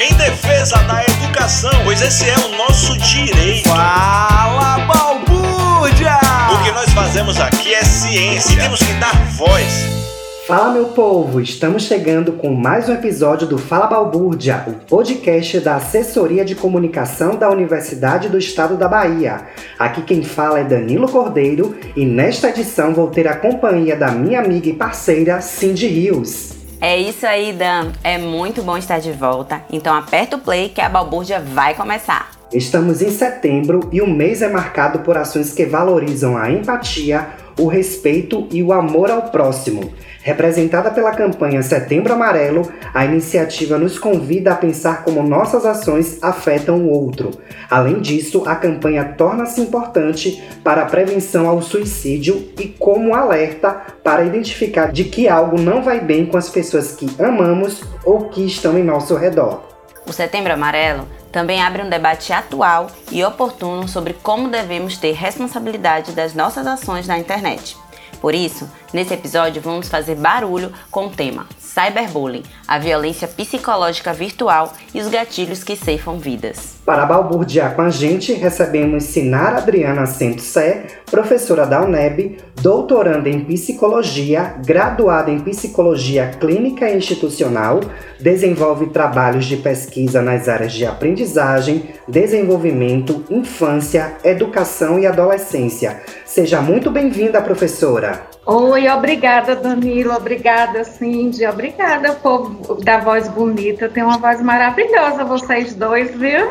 em defesa da educação, pois esse é o nosso direito. Fala, balbúrdia! O que nós fazemos aqui é ciência e temos que dar voz. Fala meu povo, estamos chegando com mais um episódio do Fala Balbúrdia, o podcast da Assessoria de Comunicação da Universidade do Estado da Bahia. Aqui quem fala é Danilo Cordeiro e nesta edição vou ter a companhia da minha amiga e parceira Cindy Rios. É isso aí, Dan. É muito bom estar de volta. Então aperta o play que a balbúrdia vai começar. Estamos em setembro e o mês é marcado por ações que valorizam a empatia, o respeito e o amor ao próximo. Representada pela campanha Setembro Amarelo, a iniciativa nos convida a pensar como nossas ações afetam o outro. Além disso, a campanha torna-se importante para a prevenção ao suicídio e como alerta para identificar de que algo não vai bem com as pessoas que amamos ou que estão em nosso redor. O Setembro Amarelo também abre um debate atual e oportuno sobre como devemos ter responsabilidade das nossas ações na internet. Por isso, nesse episódio vamos fazer barulho com o tema Cyberbullying, a violência psicológica virtual e os gatilhos que ceifam vidas. Para balburdear com a gente, recebemos Sinara Adriana Santos Sé, professora da UNEB, doutoranda em psicologia, graduada em psicologia clínica e institucional, desenvolve trabalhos de pesquisa nas áreas de aprendizagem, desenvolvimento, infância, educação e adolescência. Seja muito bem-vinda, professora. Oi, obrigada, Danilo, obrigada, Cindy, obrigada, povo da voz bonita. Tem uma voz maravilhosa, vocês dois, viu?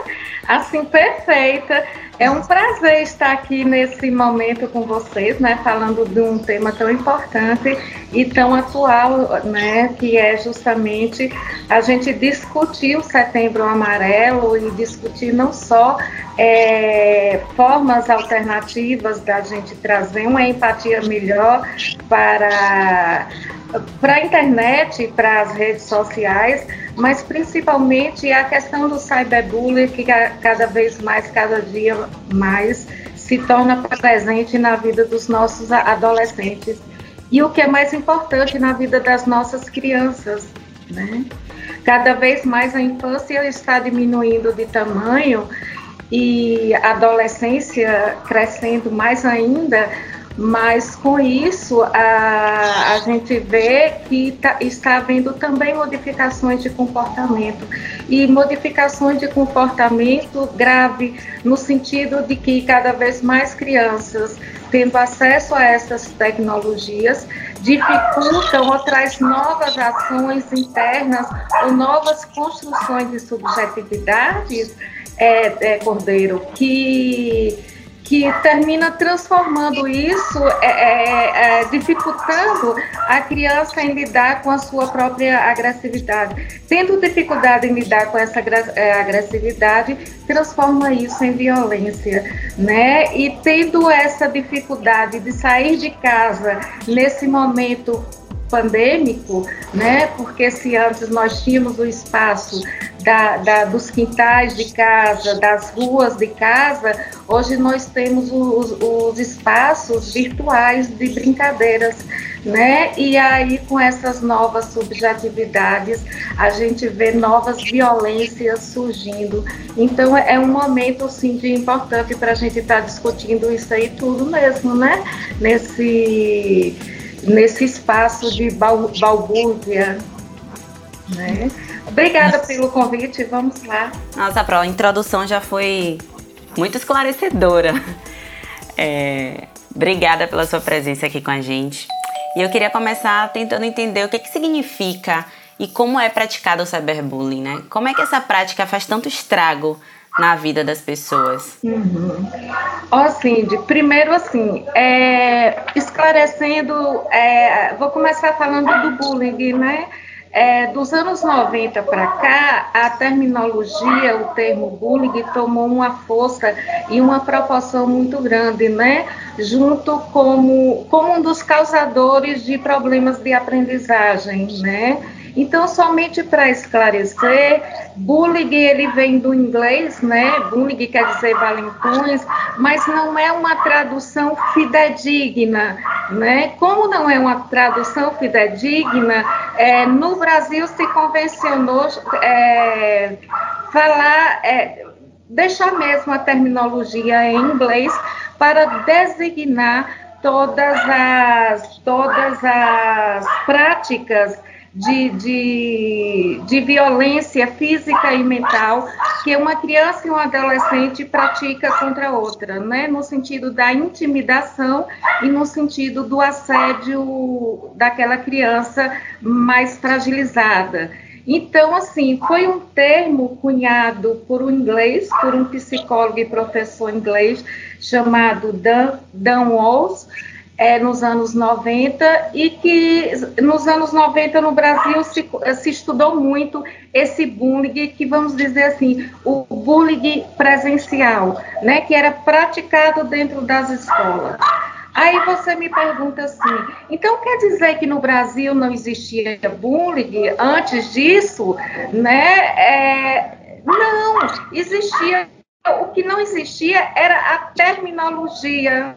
Assim, perfeita. É um prazer estar aqui nesse momento com vocês, né, falando de um tema tão importante e tão atual, né, que é justamente a gente discutir o Setembro Amarelo e discutir não só é, formas alternativas da gente trazer uma empatia melhor para para a internet, para as redes sociais, mas principalmente a questão do cyberbullying que cada vez mais, cada dia mais se torna presente na vida dos nossos adolescentes e o que é mais importante na vida das nossas crianças, né? Cada vez mais a infância está diminuindo de tamanho e a adolescência crescendo mais ainda, mas com isso a, a gente vê que tá, está havendo também modificações de comportamento. E modificações de comportamento grave no sentido de que cada vez mais crianças tendo acesso a essas tecnologias dificultam ou traz novas ações internas ou novas construções de subjetividades é, é, Cordeiro, que, que termina transformando isso, é, é, é, dificultando a criança em lidar com a sua própria agressividade. Tendo dificuldade em lidar com essa é, agressividade, transforma isso em violência, né? E tendo essa dificuldade de sair de casa nesse momento pandêmico, né? Porque se antes nós tínhamos o espaço da, da, dos quintais de casa, das ruas de casa, hoje nós temos os, os espaços virtuais de brincadeiras, né? E aí com essas novas subjetividades, a gente vê novas violências surgindo. Então é um momento sim de importante para a gente estar tá discutindo isso aí tudo mesmo, né? Nesse nesse espaço de balbúrdia, né? Obrigada Nossa. pelo convite, vamos lá. Nossa, Pro, a introdução já foi muito esclarecedora. É, obrigada pela sua presença aqui com a gente. E eu queria começar tentando entender o que, que significa e como é praticado o cyberbullying, né? Como é que essa prática faz tanto estrago na vida das pessoas? Uhum. Ó, Cindy, primeiro assim, é, esclarecendo, é, vou começar falando do bullying, né? É, dos anos 90 para cá, a terminologia, o termo bullying, tomou uma força e uma proporção muito grande, né? Junto como, como um dos causadores de problemas de aprendizagem, né? Então, somente para esclarecer, bullying ele vem do inglês, né? Bullying quer dizer valentões, mas não é uma tradução fidedigna, né? Como não é uma tradução fidedigna, é, no Brasil se convencionou é, falar, é, deixar mesmo a terminologia em inglês para designar todas as, todas as práticas de, de, de violência física e mental que uma criança e um adolescente pratica contra outra, né? no sentido da intimidação e no sentido do assédio daquela criança mais fragilizada. Então, assim, foi um termo cunhado por um inglês, por um psicólogo e professor inglês chamado Dan, Dan Walls, é, nos anos 90 e que nos anos 90 no Brasil se, se estudou muito esse bullying que vamos dizer assim o bullying presencial, né, que era praticado dentro das escolas. Aí você me pergunta assim, então quer dizer que no Brasil não existia bullying antes disso, né? É, não, existia. O que não existia era a terminologia,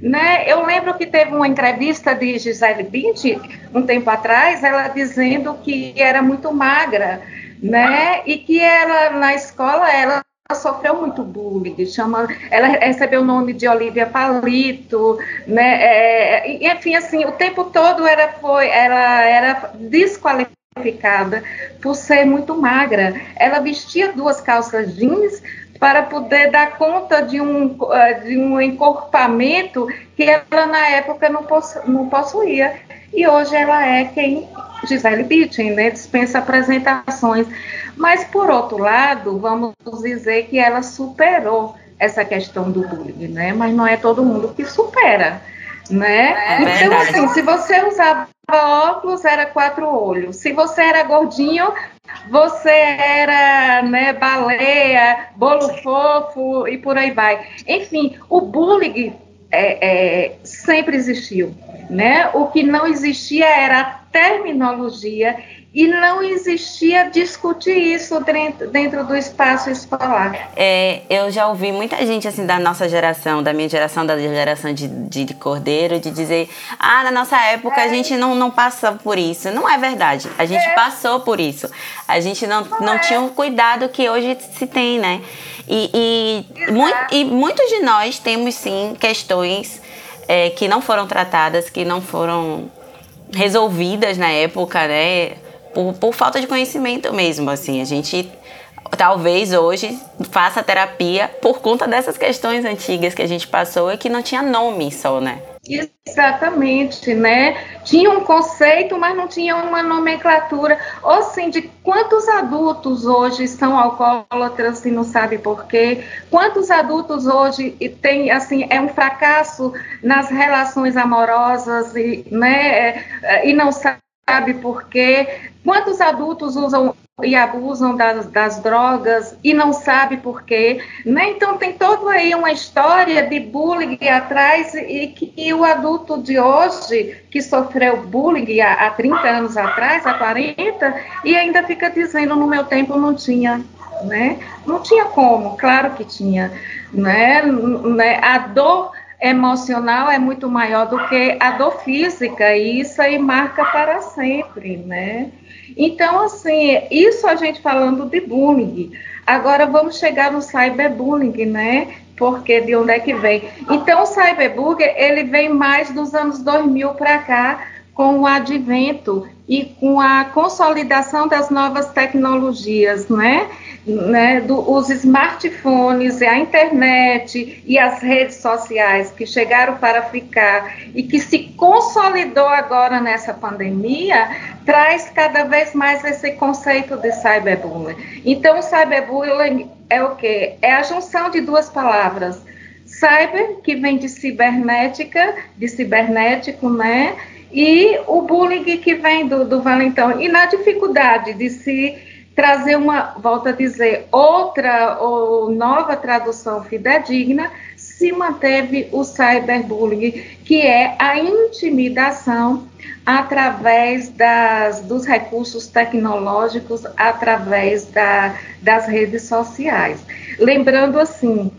né? Eu lembro que teve uma entrevista de Gisele Bündchen um tempo atrás, ela dizendo que era muito magra, né? E que ela na escola ela sofreu muito bullying, chama, ela recebeu o nome de Olivia Palito, né? É, enfim, assim, o tempo todo era foi, ela era desqualificada por ser muito magra. Ela vestia duas calças jeans para poder dar conta de um, eh, de um encorpamento que ela na época não, possu, não possuía. E hoje ela é quem, Gisele Bündchen, né, dispensa apresentações. Mas, por outro lado, vamos dizer que ela superou essa questão do bullying, né? Mas não é todo mundo que supera, né? É então, assim, se você usava óculos, era quatro olhos. Se você era gordinho, você era né, baleia, bolo fofo e por aí vai. Enfim, o bullying é, é, sempre existiu. Né? O que não existia era a terminologia e não existia discutir isso dentro, dentro do espaço escolar. É, eu já ouvi muita gente assim da nossa geração, da minha geração, da geração de, de, de Cordeiro, de dizer: ah, na nossa época a gente não, não passou por isso. Não é verdade. A gente é. passou por isso. A gente não, não, não é. tinha o cuidado que hoje se tem, né? E, e, muito, e muitos de nós temos sim questões é, que não foram tratadas, que não foram resolvidas na época, né? Por, por falta de conhecimento mesmo, assim. A gente talvez hoje faça terapia por conta dessas questões antigas que a gente passou e que não tinha nome só, né? Exatamente, né? Tinha um conceito, mas não tinha uma nomenclatura. Ou sim, de quantos adultos hoje são alcoólatras e não sabe por quê? Quantos adultos hoje tem assim é um fracasso nas relações amorosas e, né, e não sabe sabe por quê? Quantos adultos usam e abusam das, das drogas e não sabe por quê? Né? Então tem toda aí uma história de bullying atrás e que e o adulto de hoje que sofreu bullying há, há 30 anos atrás, há 40, e ainda fica dizendo no meu tempo não tinha. Né? Não tinha como, claro que tinha. Né? né? A dor emocional é muito maior do que a dor física, e isso aí marca para sempre, né? Então, assim, isso a gente falando de bullying. Agora vamos chegar no cyberbullying, né? Porque de onde é que vem? Então, o cyberbullying, ele vem mais dos anos 2000 para cá, com o advento e com a consolidação das novas tecnologias, né? né, do, os smartphones, a internet e as redes sociais que chegaram para ficar e que se consolidou agora nessa pandemia, traz cada vez mais esse conceito de cyberbullying. Então, cyberbullying é o quê? É a junção de duas palavras. Cyber, que vem de cibernética, de cibernético, né? E o bullying que vem do, do valentão. E na dificuldade de se trazer uma, volta a dizer, outra ou nova tradução fidedigna, se manteve o cyberbullying, que é a intimidação através das, dos recursos tecnológicos, através da, das redes sociais. Lembrando assim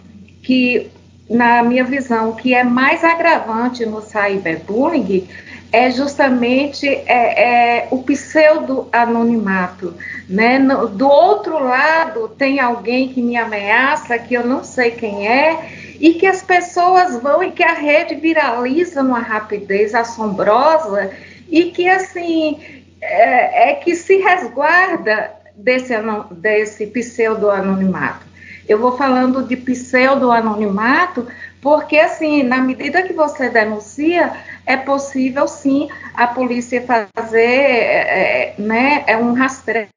que na minha visão, o que é mais agravante no cyberbullying é justamente é, é o pseudo-anonimato. Né? Do outro lado, tem alguém que me ameaça, que eu não sei quem é, e que as pessoas vão e que a rede viraliza numa rapidez assombrosa e que, assim, é, é que se resguarda desse, desse pseudo-anonimato. Eu vou falando de pseudo-anonimato porque, assim, na medida que você denuncia, é possível, sim, a polícia fazer é, é né, é um rastreio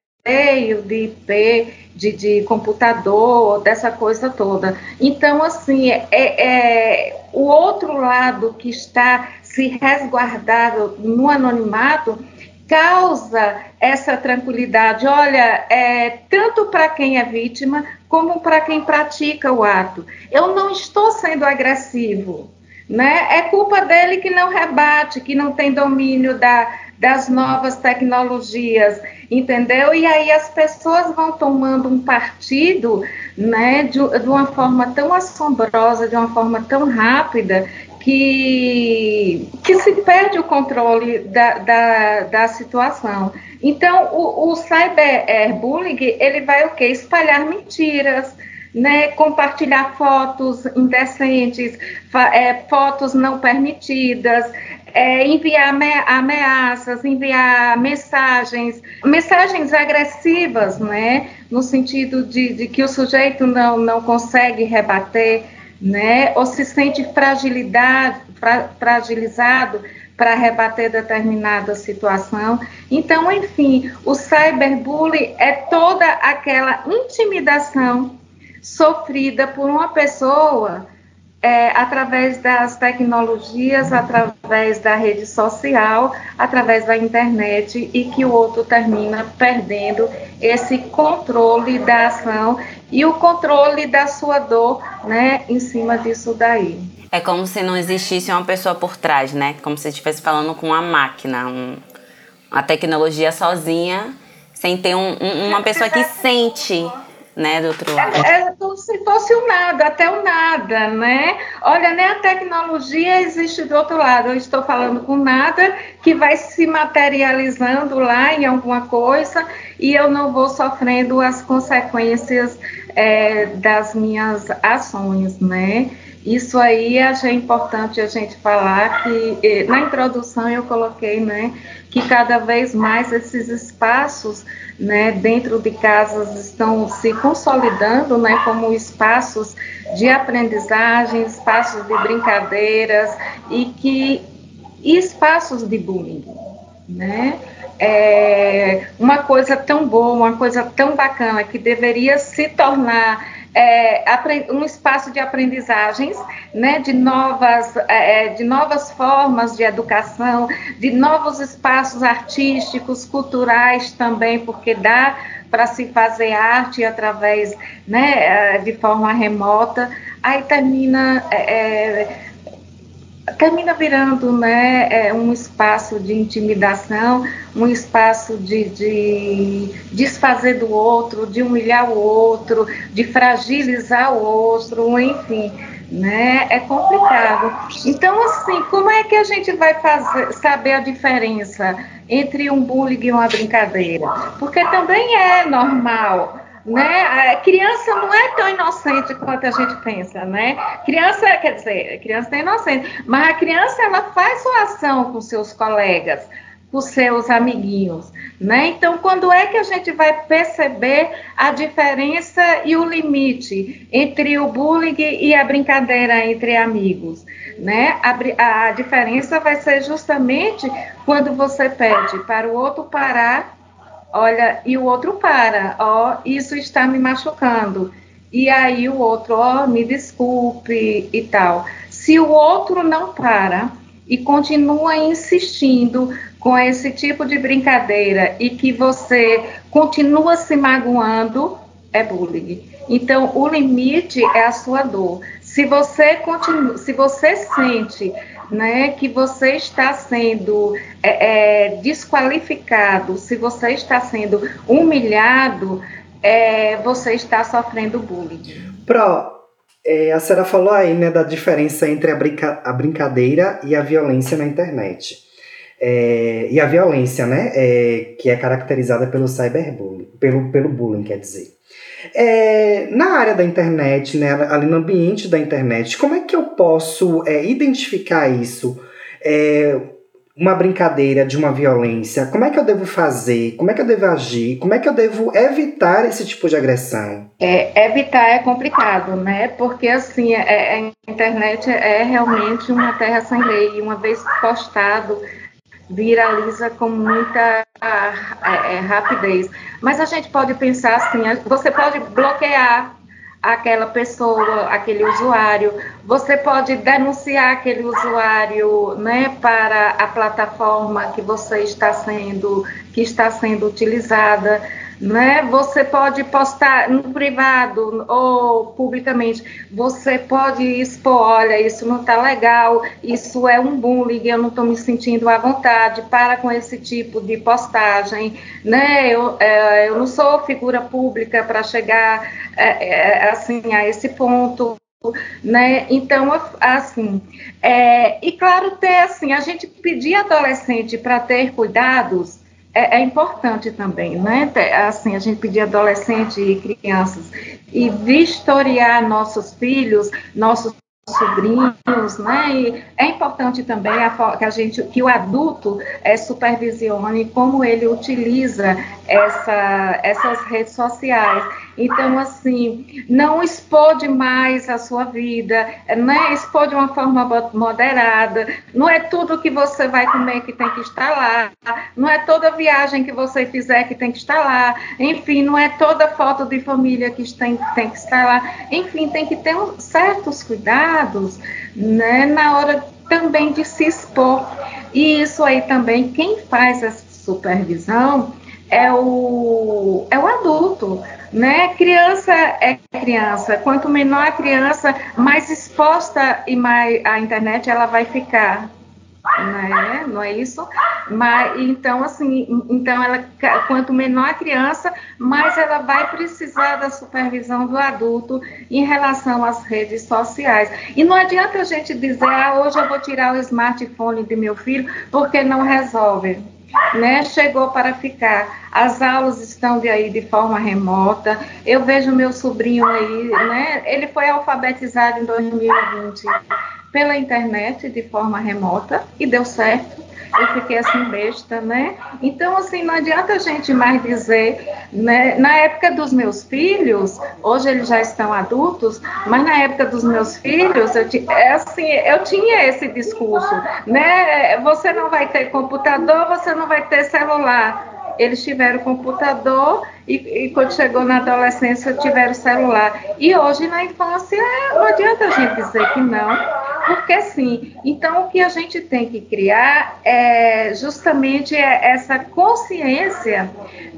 de IP, de, de, computador, dessa coisa toda. Então, assim, é, é, o outro lado que está se resguardado no anonimato causa essa tranquilidade. Olha, é, tanto para quem é vítima como para quem pratica o ato. Eu não estou sendo agressivo, né? É culpa dele que não rebate, que não tem domínio da, das novas tecnologias, entendeu? E aí as pessoas vão tomando um partido, né, de, de uma forma tão assombrosa, de uma forma tão rápida, que, que se perde o controle da, da, da situação. Então, o, o cyberbullying, ele vai o quê? Espalhar mentiras, né, compartilhar fotos indecentes, é, fotos não permitidas, é, enviar ameaças, enviar mensagens, mensagens agressivas, né, no sentido de, de que o sujeito não, não consegue rebater, né, ou se sente fragilidade, fra, fragilizado para rebater determinada situação. Então, enfim, o cyberbullying é toda aquela intimidação sofrida por uma pessoa é, através das tecnologias, através da rede social, através da internet, e que o outro termina perdendo esse controle da ação e o controle da sua dor, né, em cima disso daí. É como se não existisse uma pessoa por trás, né? Como se estivesse falando com uma máquina, um, uma tecnologia sozinha, sem ter um, um, uma pessoa que sente né, do outro lado. É, é fosse o nada, até o nada, né? Olha, nem a tecnologia existe do outro lado. Eu estou falando com nada que vai se materializando lá em alguma coisa e eu não vou sofrendo as consequências é, das minhas ações, né? Isso aí é importante a gente falar que eh, na introdução eu coloquei, né, que cada vez mais esses espaços né, dentro de casas estão se consolidando né, como espaços de aprendizagem, espaços de brincadeiras e que e espaços de bullying, né? É uma coisa tão boa, uma coisa tão bacana que deveria se tornar é, um espaço de aprendizagens, né, de, novas, é, é, de novas formas de educação, de novos espaços artísticos, culturais também, porque dá para se fazer arte através, né, é, de forma remota, aí termina é, é termina virando né, é, um espaço de intimidação, um espaço de, de desfazer do outro, de humilhar o outro, de fragilizar o outro, enfim, né? É complicado. Então, assim, como é que a gente vai fazer, saber a diferença entre um bullying e uma brincadeira? Porque também é normal né? A criança não é tão inocente quanto a gente pensa, né? Criança, quer dizer, criança é inocente, mas a criança ela faz sua ação com seus colegas, com seus amiguinhos, né? Então, quando é que a gente vai perceber a diferença e o limite entre o bullying e a brincadeira entre amigos, né? A, a diferença vai ser justamente quando você pede para o outro parar olha, e o outro para, ó, isso está me machucando. E aí o outro, ó, me desculpe e tal. Se o outro não para e continua insistindo com esse tipo de brincadeira e que você continua se magoando, é bullying. Então, o limite é a sua dor. Se você continua, se você sente né, que você está sendo é, é, desqualificado, se você está sendo humilhado, é, você está sofrendo bullying. Pro, é, a senhora falou aí né, da diferença entre a, brinca a brincadeira e a violência na internet. É, e a violência, né, é, que é caracterizada pelo cyberbullying, pelo, pelo bullying, quer dizer. É, na área da internet, né, ali no ambiente da internet, como é que eu posso é, identificar isso? É, uma brincadeira de uma violência, como é que eu devo fazer? Como é que eu devo agir? Como é que eu devo evitar esse tipo de agressão? É, evitar é complicado, né? Porque assim, é, é a internet é realmente uma terra sem lei. Uma vez postado, viraliza com muita é, é, rapidez. Mas a gente pode pensar assim: você pode bloquear aquela pessoa, aquele usuário, você pode denunciar aquele usuário, né, para a plataforma que você está sendo, que está sendo utilizada né? Você pode postar no privado ou publicamente, você pode expor, olha, isso não está legal, isso é um bullying, eu não estou me sentindo à vontade, para com esse tipo de postagem, né? Eu, é, eu não sou figura pública para chegar é, é, assim a esse ponto, né? Então, assim, é, e claro, ter assim, a gente pedir adolescente para ter cuidados é, é, importante também, né? Assim, a gente pedir adolescentes e crianças e vistoriar nossos filhos, nossos sobrinhos, né? E é importante também a, que a gente, que o adulto é, supervisione como ele utiliza essa, essas redes sociais. Então, assim, não expor demais a sua vida, né? expor de uma forma moderada. Não é tudo que você vai comer que tem que estar lá. Não é toda viagem que você fizer que tem que estar lá. Enfim, não é toda foto de família que tem, tem que estar lá. Enfim, tem que ter um, certos cuidados né? na hora também de se expor. E isso aí também, quem faz essa supervisão é o, é o adulto, né? Criança é criança. Quanto menor a criança, mais exposta e mais a internet ela vai ficar, né? Não é isso? Mas então assim, então ela quanto menor a criança, mais ela vai precisar da supervisão do adulto em relação às redes sociais. E não adianta a gente dizer, ah, hoje eu vou tirar o smartphone de meu filho porque não resolve né, chegou para ficar. As aulas estão de aí de forma remota. Eu vejo meu sobrinho aí, né, ele foi alfabetizado em 2020 pela internet de forma remota e deu certo eu fiquei assim besta, né? Então, assim, não adianta a gente mais dizer, né? Na época dos meus filhos, hoje eles já estão adultos, mas na época dos meus filhos, eu, é assim, eu tinha esse discurso, né? Você não vai ter computador, você não vai ter celular eles tiveram computador e, e, quando chegou na adolescência tiveram celular. E hoje na infância não adianta a gente dizer que não, porque sim. Então o que a gente tem que criar é justamente essa consciência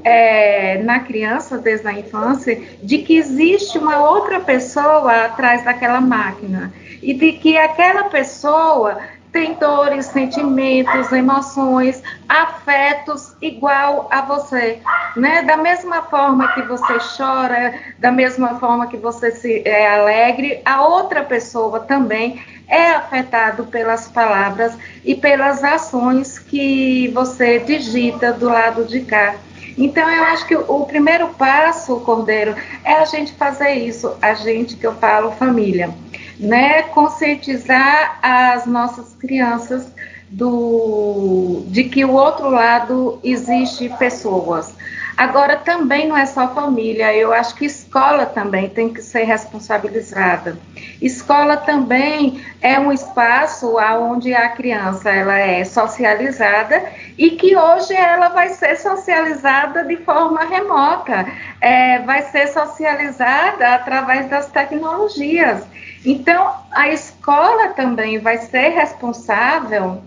é, na criança desde a infância de que existe uma outra pessoa atrás daquela máquina e de que aquela pessoa tem dores, sentimentos, emoções, afetos igual a você, né? Da mesma forma que você chora, da mesma forma que você se é alegre, a outra pessoa também é afetado pelas palavras e pelas ações que você digita do lado de cá. Então, eu acho que o primeiro passo, Cordeiro, é a gente fazer isso, a gente que eu falo família né, conscientizar as nossas crianças do, de que o outro lado existe pessoas. Agora também não é só família, eu acho que escola também tem que ser responsabilizada. Escola também é um espaço onde a criança ela é socializada e que hoje ela vai ser socializada de forma remota, é, vai ser socializada através das tecnologias. Então, a escola também vai ser responsável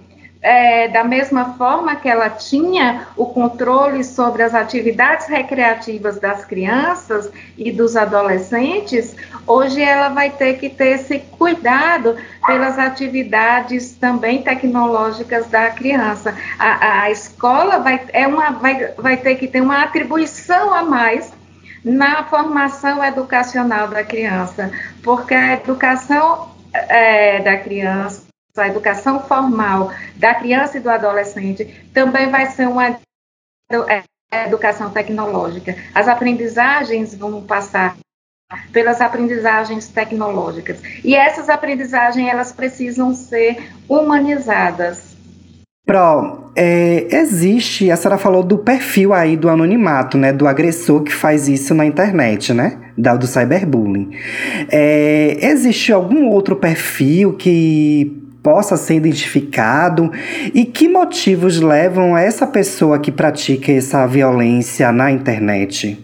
é, da mesma forma que ela tinha o controle sobre as atividades recreativas das crianças e dos adolescentes, hoje ela vai ter que ter esse cuidado pelas atividades também tecnológicas da criança. A, a escola vai, é uma, vai, vai ter que ter uma atribuição a mais na formação educacional da criança, porque a educação é, da criança a educação formal da criança e do adolescente também vai ser uma é, educação tecnológica. As aprendizagens vão passar pelas aprendizagens tecnológicas. E essas aprendizagens, elas precisam ser humanizadas. Pro, é, existe, a senhora falou do perfil aí do anonimato, né? Do agressor que faz isso na internet, né? Da, do cyberbullying. É, existe algum outro perfil que possa ser identificado e que motivos levam essa pessoa que pratica essa violência na internet?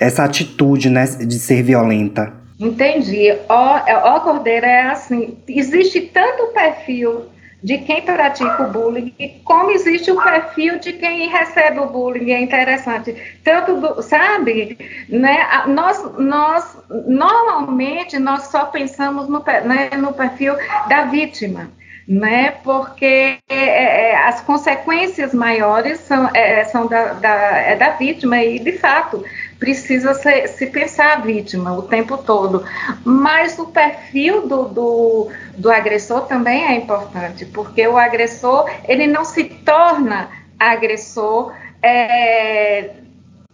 Essa atitude né, de ser violenta. Entendi. Ó, ó Cordeira, é assim, existe tanto perfil de quem pratica o bullying, como existe o perfil de quem recebe o bullying, é interessante. Tanto, do, sabe, né, nós, nós, normalmente, nós só pensamos no, né, no perfil da vítima, né, porque é, é, as consequências maiores são, é, são da, da, é da vítima e, de fato, precisa se, se, pensar a vítima o tempo todo. Mas o perfil do, do, do, agressor também é importante, porque o agressor ele não se torna agressor é,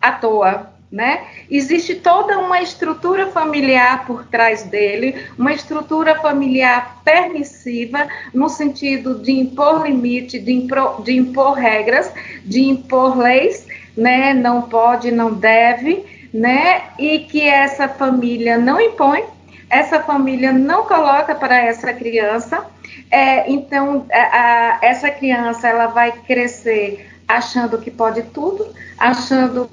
à toa. Né? Existe toda uma estrutura familiar por trás dele, uma estrutura familiar permissiva, no sentido de impor limite, de impor, de impor regras, de impor leis né? Não pode, não deve, né? E que essa família não impõe, essa família não coloca para essa criança. É, então, a, a, essa criança ela vai crescer achando que pode tudo, achando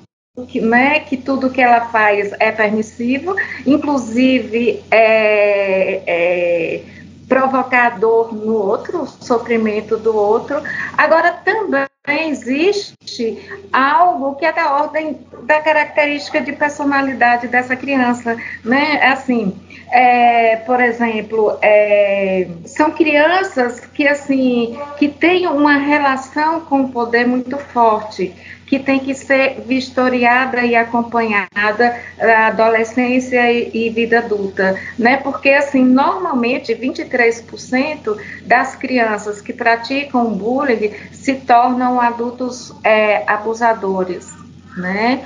que, né, que tudo que ela faz é permissivo, inclusive é, é provocador no outro, sofrimento do outro. Agora, também existe algo que é da ordem da característica de personalidade dessa criança, né? Assim, é, por exemplo, é, são crianças que assim que têm uma relação com o poder muito forte que tem que ser vistoriada e acompanhada a adolescência e, e, vida adulta, né? Porque assim, normalmente 23% das crianças que praticam bullying se tornam adultos é, abusadores, né?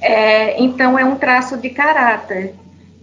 É, então é um traço de caráter,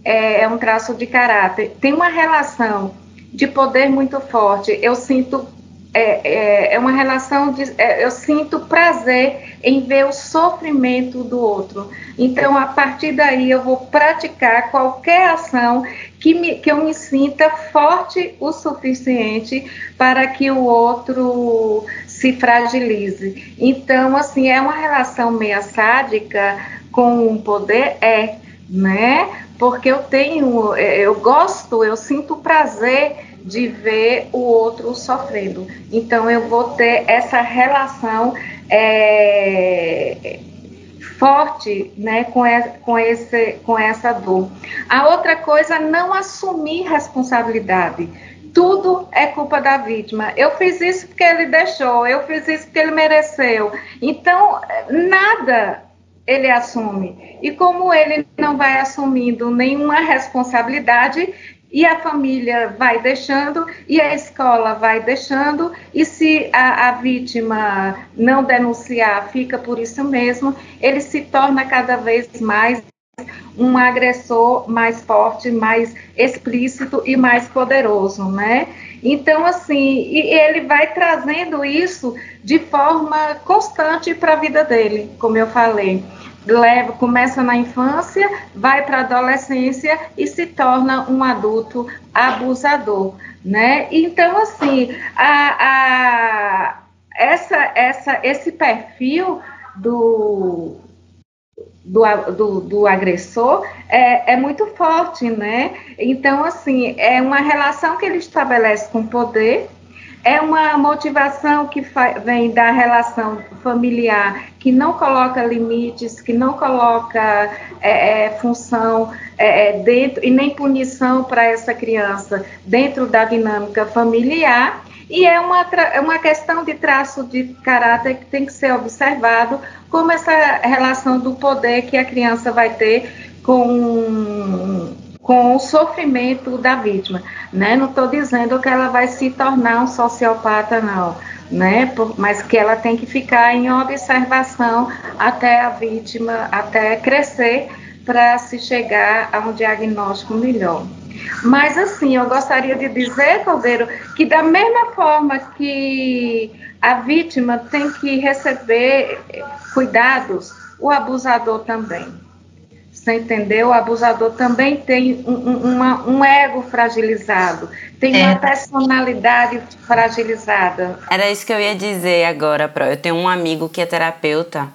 é, é um traço de caráter. Tem uma relação de poder muito forte. Eu sinto é, é, é, uma relação de. É, eu sinto prazer em ver o sofrimento do outro. Então, a partir daí, eu vou praticar qualquer ação que, me, que eu me sinta forte o suficiente para que o outro se fragilize. Então, assim, é uma relação meia sádica com o poder? É, né? Porque eu tenho, eu gosto, eu sinto prazer de ver o outro sofrendo. Então, eu vou ter essa relação é, forte né, com, com, esse, com essa dor. A outra coisa, não assumir responsabilidade. Tudo é culpa da vítima. Eu fiz isso porque ele deixou, eu fiz isso porque ele mereceu. Então, nada ele assume. E como ele não vai assumindo nenhuma responsabilidade, e a família vai deixando e a escola vai deixando e se a, a, vítima não denunciar fica por isso mesmo ele se torna cada vez mais um agressor mais forte mais explícito e mais poderoso né? Então assim ele vai trazendo isso de forma constante para a vida dele como eu falei leva, começa na infância, vai para a adolescência e se torna um adulto abusador, né? Então, assim, a, a, essa, essa, esse perfil do, do, do, do, agressor é, é muito forte, né? Então, assim, é uma relação que ele estabelece com o poder, É uma motivação que vem da relação familiar, que não coloca limites, que não coloca é, é, função é, é dentro e nem punição para essa criança dentro da dinâmica familiar. E é uma, é uma questão de traço de caráter que tem que ser observado, como essa relação do poder que a criança vai ter com com o sofrimento da vítima, né? Não estou dizendo que ela vai se tornar um sociopata, não, né? Mas que ela tem que ficar em observação até a vítima, até crescer para se chegar a um diagnóstico melhor. Mas assim, eu gostaria de dizer, Caldeiro, que da mesma forma que a vítima tem que receber cuidados, o abusador também. Você entendeu? O abusador também tem um, uma, um ego fragilizado, tem é. uma personalidade fragilizada. Era isso que eu ia dizer agora, Pro. Eu tenho um amigo que é terapeuta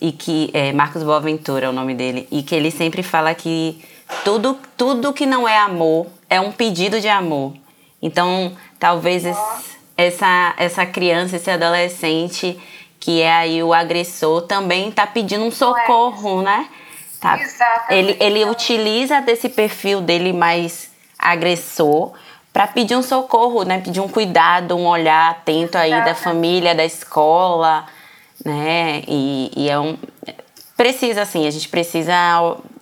e que é Marcos Boaventura é o nome dele e que ele sempre fala que tudo tudo que não é amor é um pedido de amor. Então, talvez esse, essa essa criança, esse adolescente que é aí o agressor também está pedindo um socorro, né? Tá? Ele, ele utiliza desse perfil dele mais agressor para pedir um socorro, né? Pedir um cuidado, um olhar atento aí da família, da escola, né? E, e é um precisa assim, a gente precisa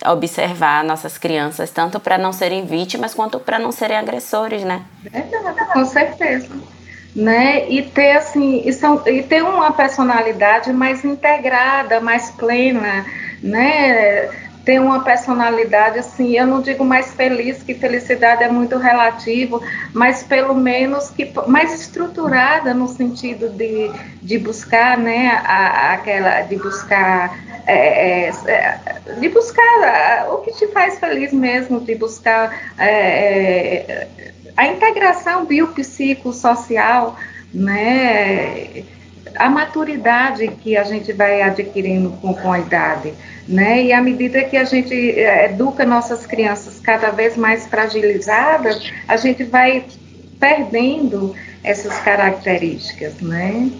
observar nossas crianças tanto para não serem vítimas quanto para não serem agressores, né? É, com certeza. Né? E ter assim, e, são, e ter uma personalidade mais integrada, mais plena, né? Tem uma personalidade assim, eu não digo mais feliz, que felicidade é muito relativo, mas pelo menos que mais estruturada no sentido de, de buscar, né, a, aquela, de buscar é, é, é de buscar o que te faz feliz mesmo, de buscar é, é a integração biopsicossocial, né? A maturidade que a gente vai adquirindo com, com a idade, né? E à medida que a gente eh, educa nossas crianças cada vez mais fragilizadas, a gente vai perdendo essas características, né?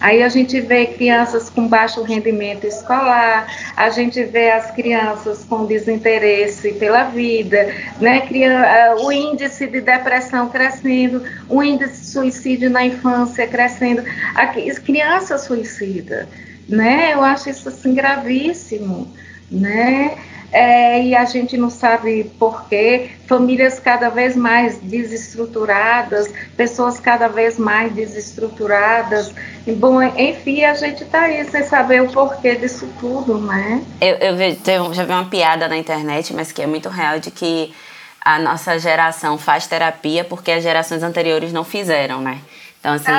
Aí a gente vê crianças com baixo rendimento escolar, a gente vê as crianças com desinteresse pela vida, né? Eh, o índice de depressão crescendo, o índice de suicídio na infância crescendo, as crianças suicidas, né? Eu acho isso assim gravíssimo, né? É, e a gente não sabe porquê. Famílias cada vez mais desestruturadas, pessoas cada vez mais desestruturadas. Bom, enfim, a gente está aí sem saber o porquê disso tudo, né? Eu, eu já vi uma piada na internet, mas que é muito real, de que a nossa geração faz terapia porque as gerações anteriores não fizeram, né? Então, assim,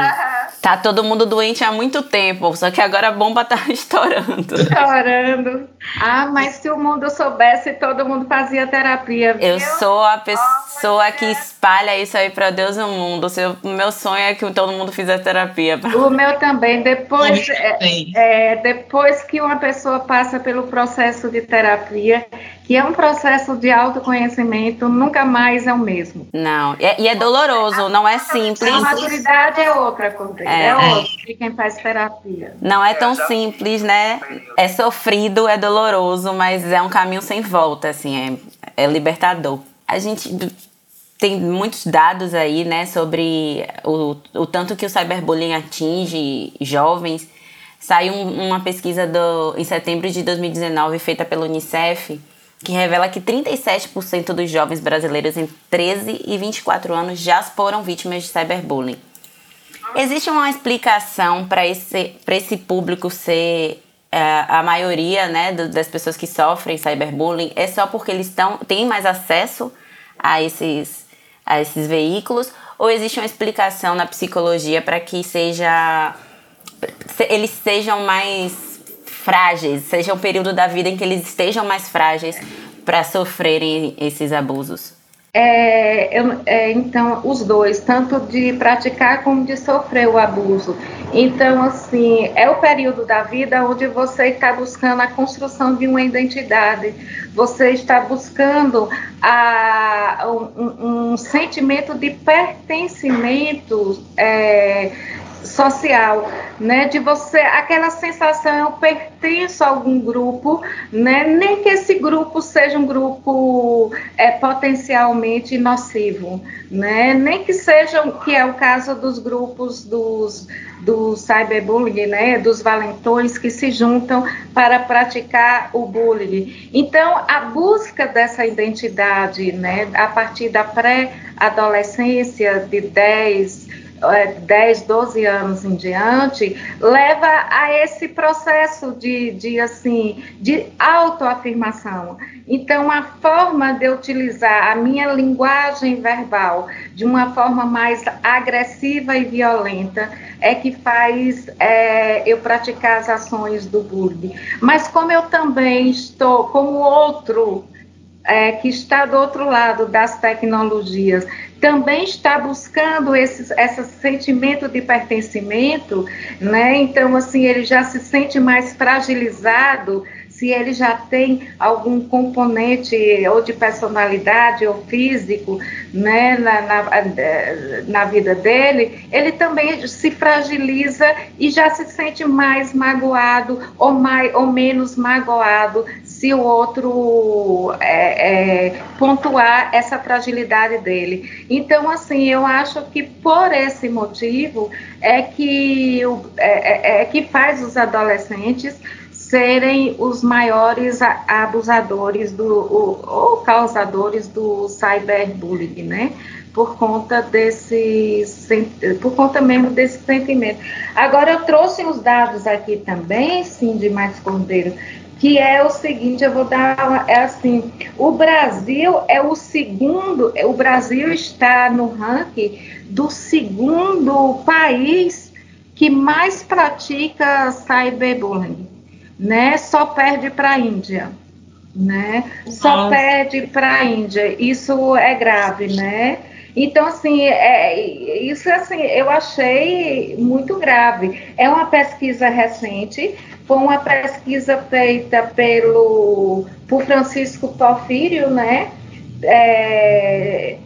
tá todo mundo doente há muito tempo, só que agora a bomba tá estourando. Estourando. Ah, mas se o mundo soubesse, todo mundo fazia terapia. Viu? Eu sou a pessoa oh, que espalha isso aí para Deus no mundo. O meu sonho é que todo mundo fizesse terapia. O meu também. Depois, é, é, depois que uma pessoa passa pelo processo de terapia, que é um processo de autoconhecimento, nunca mais é o mesmo. Não, e é, e é doloroso, não é simples. A maturidade é outra, coisa, é, é outra de quem faz terapia. Não é tão simples, né? É sofrido, é doloroso, mas é um caminho sem volta, assim, é, é libertador. A gente tem muitos dados aí, né, sobre o, o tanto que o cyberbullying atinge jovens. Saiu uma pesquisa do, em setembro de 2019 feita pela Unicef que revela que 37% dos jovens brasileiros entre 13 e 24 anos já foram vítimas de cyberbullying. Existe uma explicação para esse, esse público ser é, a maioria né, das pessoas que sofrem cyberbullying? É só porque eles tão, têm mais acesso a esses, a esses veículos? Ou existe uma explicação na psicologia para que seja, eles sejam mais frágeis, seja um período da vida em que eles estejam mais frágeis para sofrerem esses abusos? É, eu, é, então, os dois, tanto de praticar como de sofrer o abuso. Então, assim, é o período da vida onde você está buscando a construção de uma identidade, você está buscando a, um, um sentimento de pertencimento. É, social, né? De você, aquela sensação, eu pertenço a algum grupo, né? Nem que esse grupo seja um grupo é, potencialmente nocivo, né? Nem que seja, que é o caso dos grupos dos, do cyberbullying, né? Dos valentões que se juntam para praticar o bullying. Então, a busca dessa identidade, né? A partir da pré-adolescência de 10, 10, 12 anos em diante, leva a esse processo de, de assim, de autoafirmação. Então, a forma de utilizar a minha linguagem verbal de uma forma mais agressiva e violenta é que faz é, eu praticar as ações do bullying. Mas como eu também estou, como outro é, que está do outro lado das tecnologias, também está buscando esse, esse sentimento de pertencimento, né? Então, assim, ele já se sente mais fragilizado se ele já tem algum componente ou de personalidade ou físico né, na, na, na, vida dele, ele também se fragiliza e já se sente mais magoado ou, mais, ou menos magoado se o outro é, é, pontuar essa fragilidade dele. Então, assim, eu acho que por esse motivo é que, é, é, é que faz os adolescentes serem os maiores abusadores do, ou causadores do cyberbullying, né? Por conta desse, por conta mesmo desse sentimento. Agora, eu trouxe os dados aqui também, sim, de Mais Cordeiro, que é o seguinte, eu vou dar, é assim, o Brasil é o segundo, o Brasil está no ranking do segundo país que mais pratica cyberbullying, né? Só perde para a Índia, né? Só Nossa. perde para a Índia. Isso é grave, né? Então, assim, é, isso assim, eu achei muito grave. É uma pesquisa recente, foi uma pesquisa feita pelo por Francisco Porfírio, né? É,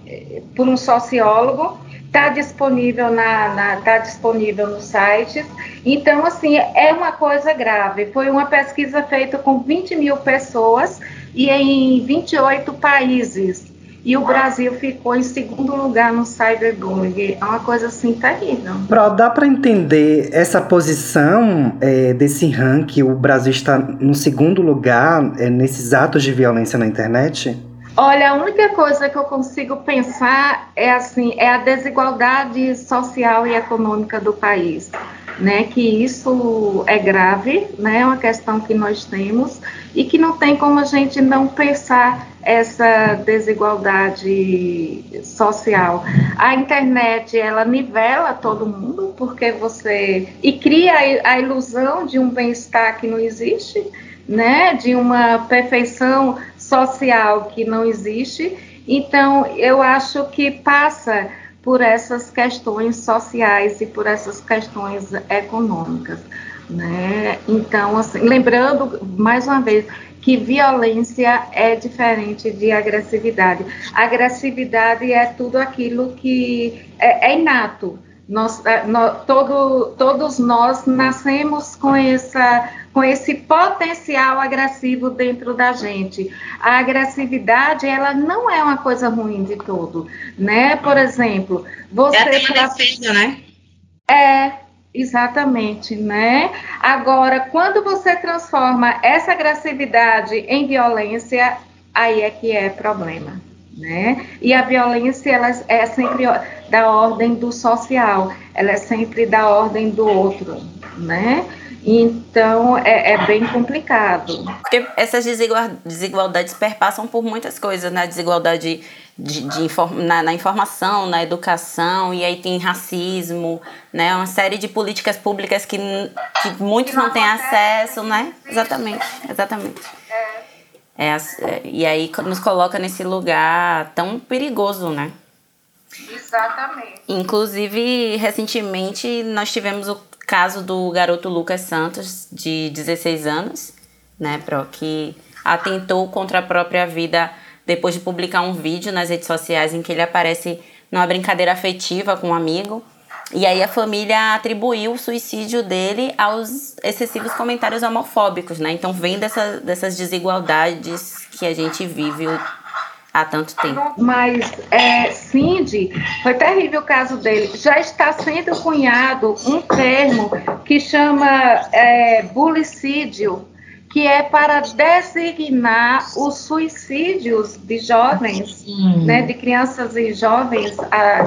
por um sociólogo, está disponível na, na tá disponível nos sites. Então, assim, é uma coisa grave. Foi uma pesquisa feita com 20 mil pessoas e em 28 países e o Brasil ficou em segundo lugar no cyberbullying. É uma coisa assim terrível. Pro, dá para entender essa posição é, desse ranking? O Brasil está no segundo lugar é, nesses atos de violência na internet? Olha, a única coisa que eu consigo pensar é assim, é a desigualdade social e econômica do país, né? Que isso é grave, né? É uma questão que nós temos e que não tem como a gente não pensar essa desigualdade social. A internet, ela nivela todo mundo, porque você. e cria a ilusão de um bem-estar que não existe, né? De uma perfeição social que não existe. Então, eu acho que passa por essas questões sociais e por essas questões econômicas. Né? Então, assim, lembrando mais uma vez, que violência é diferente de agressividade. Agressividade é tudo aquilo que é, é inato. Nós, é, nós, todo, todos nós nascemos com, essa, com esse potencial agressivo dentro da gente. A agressividade, ela não é uma coisa ruim de todo, né? Por exemplo, você... É a defesa, né? É, Exatamente, né? Agora, quando você transforma essa agressividade em violência, aí é que é problema, né? E a violência ela é sempre da ordem do social, ela é sempre da ordem do outro, né? Então é, é, bem complicado. Porque essas desigualdades perpassam por muitas coisas, né? Desigualdade de, de na, na, informação, na educação, e aí tem racismo, né? Uma série de políticas públicas que, que muitos não, não têm acesso, né? Exatamente, exatamente. É, é, e aí nos coloca nesse lugar tão perigoso, né? Exatamente. Inclusive, recentemente, nós tivemos o caso do garoto Lucas Santos, de 16 anos, né, Pro, que atentou contra a própria vida depois de publicar um vídeo nas redes sociais em que ele aparece numa brincadeira afetiva com um amigo. E aí a família atribuiu o suicídio dele aos excessivos comentários homofóbicos, né? Então vem dessa, dessas desigualdades que a gente vive há tanto tempo. Mas, é, Cindy, foi terrível o caso dele. Já está sendo cunhado um termo que chama é, bulicídio, que é para designar os suicídios de jovens, né, de crianças e jovens,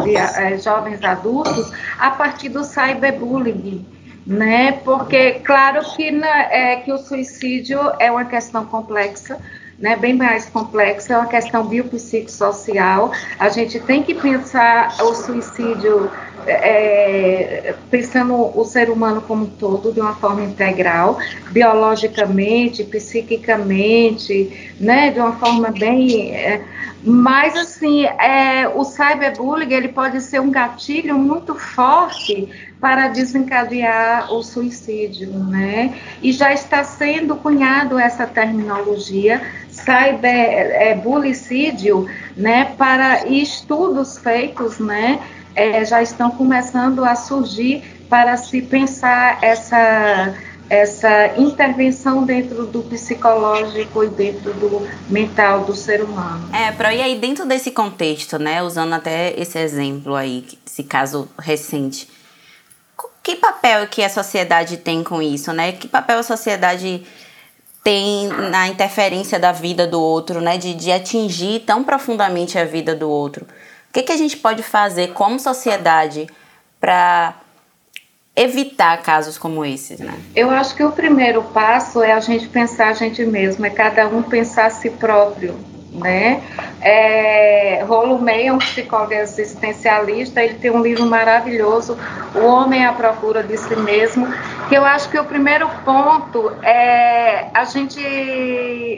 de, de jovens adultos, a partir do cyberbullying. Né? Porque, claro que, na, é, que o suicídio é uma questão complexa, né, bem mais complexa, é uma questão biopsicossocial. A gente tem que pensar o suicídio é, pensando o ser humano como um todo de uma forma integral, biologicamente, psiquicamente, né, de uma forma bem. É, mas assim, é, o cyberbullying ele pode ser um gatilho muito forte para desencadear o suicídio, né? E já está sendo cunhado essa terminologia cyberbullicídio, é, né? Para estudos feitos, né? é, já estão começando a surgir para se pensar essa, essa intervenção dentro do psicológico e dentro do mental do ser humano. É, Pro, e aí dentro desse contexto, né, usando até esse exemplo aí, esse caso recente, que papel que a sociedade tem com isso, né? Que papel a sociedade tem na interferência da vida do outro, né? De, de atingir tão profundamente a vida do outro. O que, que a gente pode fazer como sociedade para evitar casos como esses, né? Eu acho que o primeiro passo é a gente pensar a gente mesmo, é cada um pensar a si próprio, né? É, Rolo May é um psicólogo existencialista, ele tem um livro maravilhoso, O Homem à Procura de Si Mesmo, que eu acho que o primeiro ponto é a gente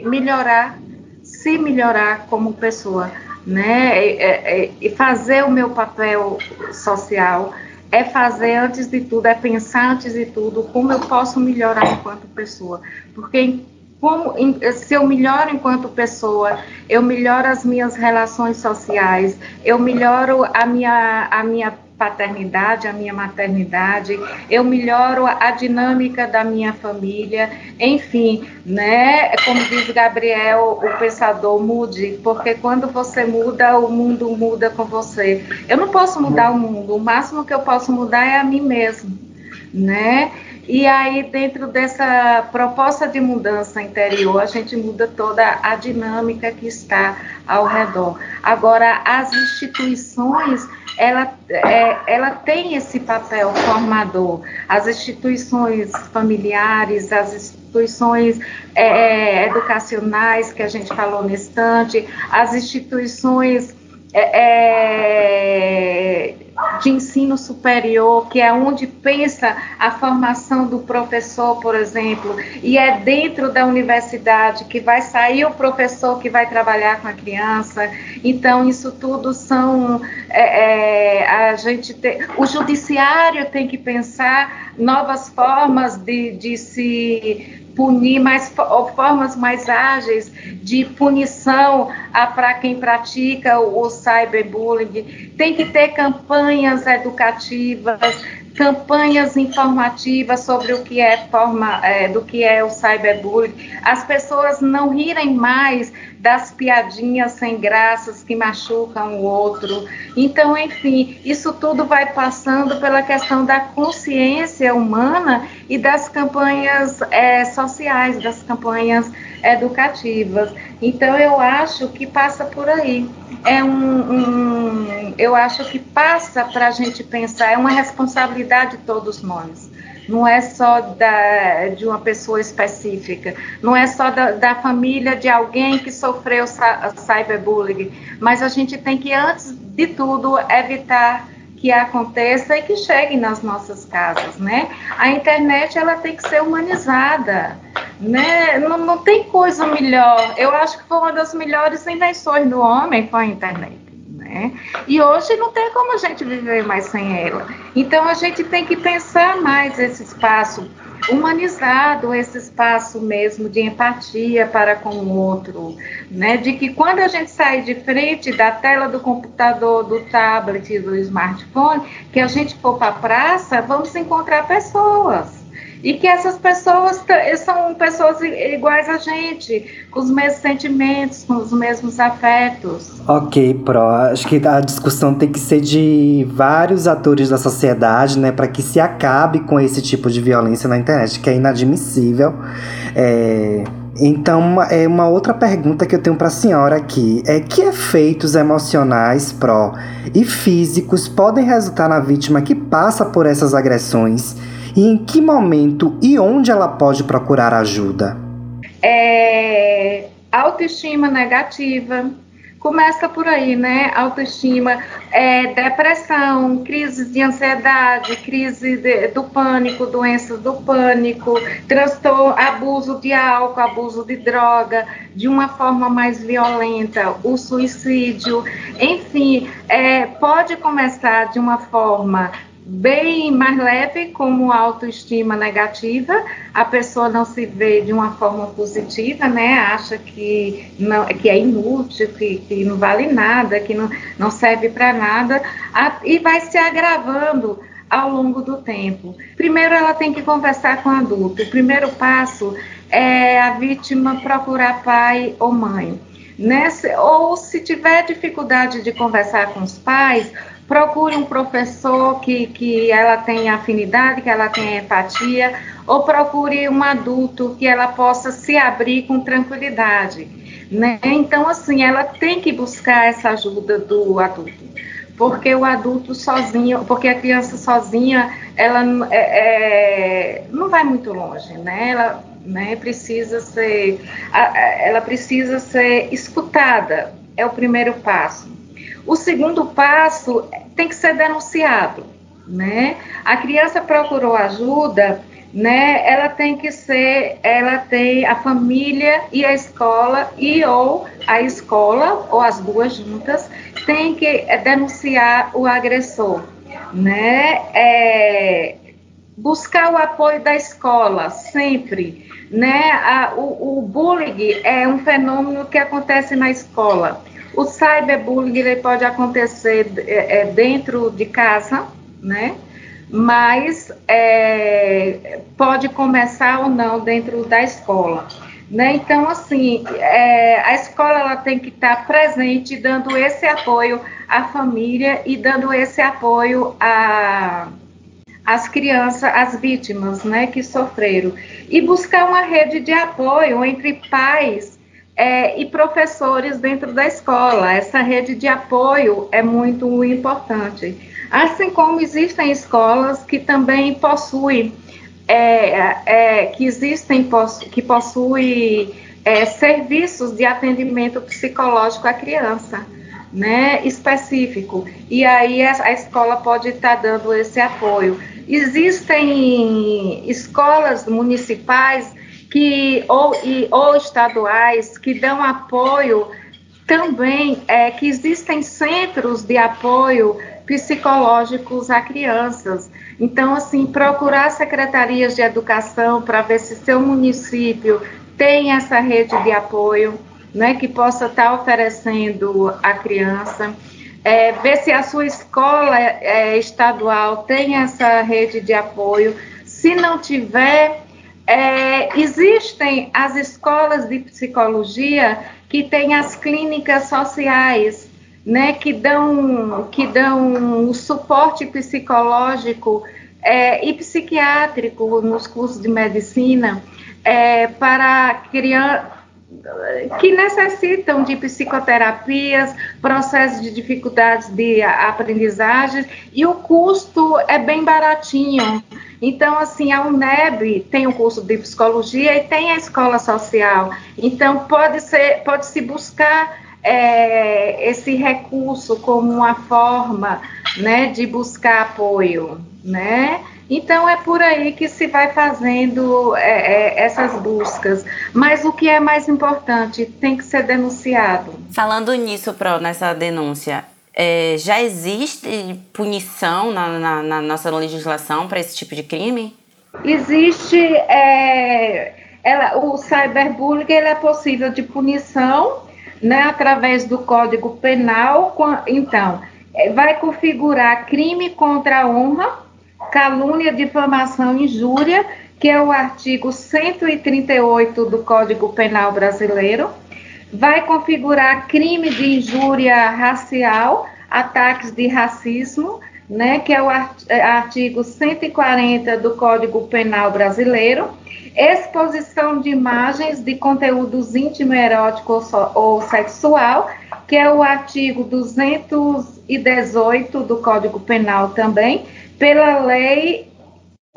melhorar, se melhorar como pessoa né? E, é, é, e fazer o meu papel social é fazer antes de tudo, é pensar antes de tudo como eu posso melhorar enquanto pessoa, porque como, se eu melhoro enquanto pessoa, eu melhoro as minhas relações sociais, eu melhoro a minha, a minha paternidade, a minha maternidade, eu melhoro a dinâmica da minha família, enfim, né? Como diz Gabriel, o pensador mude, porque quando você muda, o mundo muda com você. Eu não posso mudar o mundo, o máximo que eu posso mudar é a mim mesmo, né? E aí, dentro dessa proposta de mudança interior, a gente muda toda a dinâmica que está ao redor. Agora, as instituições ela, é, ela tem esse papel formador. As instituições familiares, as instituições é, é educacionais, que a gente falou no instante, as instituições é, é de ensino superior, que é onde pensa a formação do professor, por exemplo, e é dentro da universidade que vai sair o professor que vai trabalhar com a criança. Então, isso tudo são. É, é, a gente o judiciário tem que pensar novas formas de, de se punir mais formas mais ágeis de punição para quem pratica o, o cyberbullying. Tem que ter campanhas educativas, campanhas informativas sobre o que é forma é, do que é o cyberbullying. As pessoas não rirem mais das piadinhas sem graças que machucam o outro. Então, enfim, isso tudo vai passando pela questão da consciência humana e das campanhas é, sociais, das campanhas educativas. Então, eu acho que passa por aí. É um, um eu acho que passa para a gente pensar, é uma responsabilidade de todos nós não é só da, de uma pessoa específica, não é só da, da família de alguém que sofreu cyberbullying, mas a gente tem que, antes de tudo, evitar que aconteça e que chegue nas nossas casas, né? A internet ela tem que ser humanizada, né? Não, não tem coisa melhor. Eu acho que foi uma das melhores invenções do homem foi a internet. Né? E hoje não tem como a gente viver mais sem ela. Então a gente tem que pensar mais esse espaço humanizado, esse espaço mesmo de empatia para com o outro, né? De que quando a gente sai de frente da tela do computador, do tablet, do smartphone, que a gente for para a praça, vamos encontrar pessoas e que essas pessoas são pessoas iguais a gente, com os mesmos sentimentos, com os mesmos afetos. Ok, Pro. Acho que a discussão tem que ser de vários atores da sociedade, né, para que se acabe com esse tipo de violência na internet, que é inadmissível. É... Então, é uma outra pergunta que eu tenho para a senhora aqui é que efeitos emocionais, pró e físicos podem resultar na vítima que passa por essas agressões e em que momento e onde ela pode procurar ajuda? É, autoestima negativa. Começa por aí, né? Autoestima, é, depressão, crises de ansiedade, crise de, do pânico, doenças do pânico, transtorno, abuso de álcool, abuso de droga, de uma forma mais violenta, o suicídio, enfim, é, pode começar de uma forma bem mais leve, como autoestima negativa, a pessoa não se vê de uma forma positiva, né? Acha que, não, que é inútil, que, que não vale nada, que não, não serve para nada, a, e vai se agravando ao longo do tempo. Primeiro, ela tem que conversar com o adulto. O primeiro passo é a vítima procurar pai ou mãe. Nesse, ou se tiver dificuldade de conversar com os pais, procure um professor que, que ela tenha afinidade, que ela tenha empatia, ou procure um adulto que ela possa se abrir com tranquilidade. Né? Então, assim, ela tem que buscar essa ajuda do adulto, porque o adulto sozinho, porque a criança sozinha, ela é, é, não vai muito longe, né? Ela né, precisa ser, ela precisa ser escutada, é o primeiro passo. O segundo passo tem que ser denunciado, né? A criança procurou ajuda, né? Ela tem que ser, ela tem a família e a escola e ou a escola ou as duas juntas tem que denunciar o agressor, né? É, buscar o apoio da escola sempre, né? A, o, o bullying é um fenômeno que acontece na escola. O cyberbullying ele pode acontecer é, é, dentro de casa, né? Mas é, pode começar ou não dentro da escola. Né? Então, assim, é, a escola ela tem que estar presente, dando esse apoio à família e dando esse apoio às crianças, às vítimas né, que sofreram. E buscar uma rede de apoio entre pais é, e professores dentro da escola. Essa rede de apoio é muito importante. Assim como existem escolas que também possuem, é, é, que existem, que possuem é, serviços de atendimento psicológico à criança, né, específico. E aí a, a escola pode estar dando esse apoio. Existem escolas municipais que ou, e, ou estaduais que dão apoio também é que existem centros de apoio psicológicos a crianças. Então, assim, procurar secretarias de educação para ver se seu município tem essa rede de apoio, né, que possa estar tá oferecendo à criança. É, ver se a sua escola é, estadual tem essa rede de apoio. Se não tiver, é, existem as escolas de psicologia que têm as clínicas sociais, né, que dão que dão o suporte psicológico é, e psiquiátrico nos cursos de medicina é, para crianças que necessitam de psicoterapias, processos de dificuldades de aprendizagem e o custo é bem baratinho. Então, assim, a UNEB tem o um curso de psicologia e tem a escola social. Então, pode ser, pode se buscar é, esse recurso como uma forma, né, de buscar apoio, né? Então é por aí que se vai fazendo é, é, essas buscas. Mas o que é mais importante tem que ser denunciado. Falando nisso, Pro, nessa denúncia, é, já existe punição na, na, na nossa legislação para esse tipo de crime? Existe. É, ela, o cyberbullying ele é possível de punição né, através do Código Penal. Então, é, vai configurar crime contra a honra, calúnia, difamação, injúria, que é o artigo 138 do Código Penal Brasileiro. Vai configurar crime de injúria racial, ataques de racismo, né, que é o é, artigo 140 do Código Penal Brasileiro, exposição de imagens de conteúdos íntimo, erótico ou sexual, que é o artigo 218 do Código Penal também, pela Lei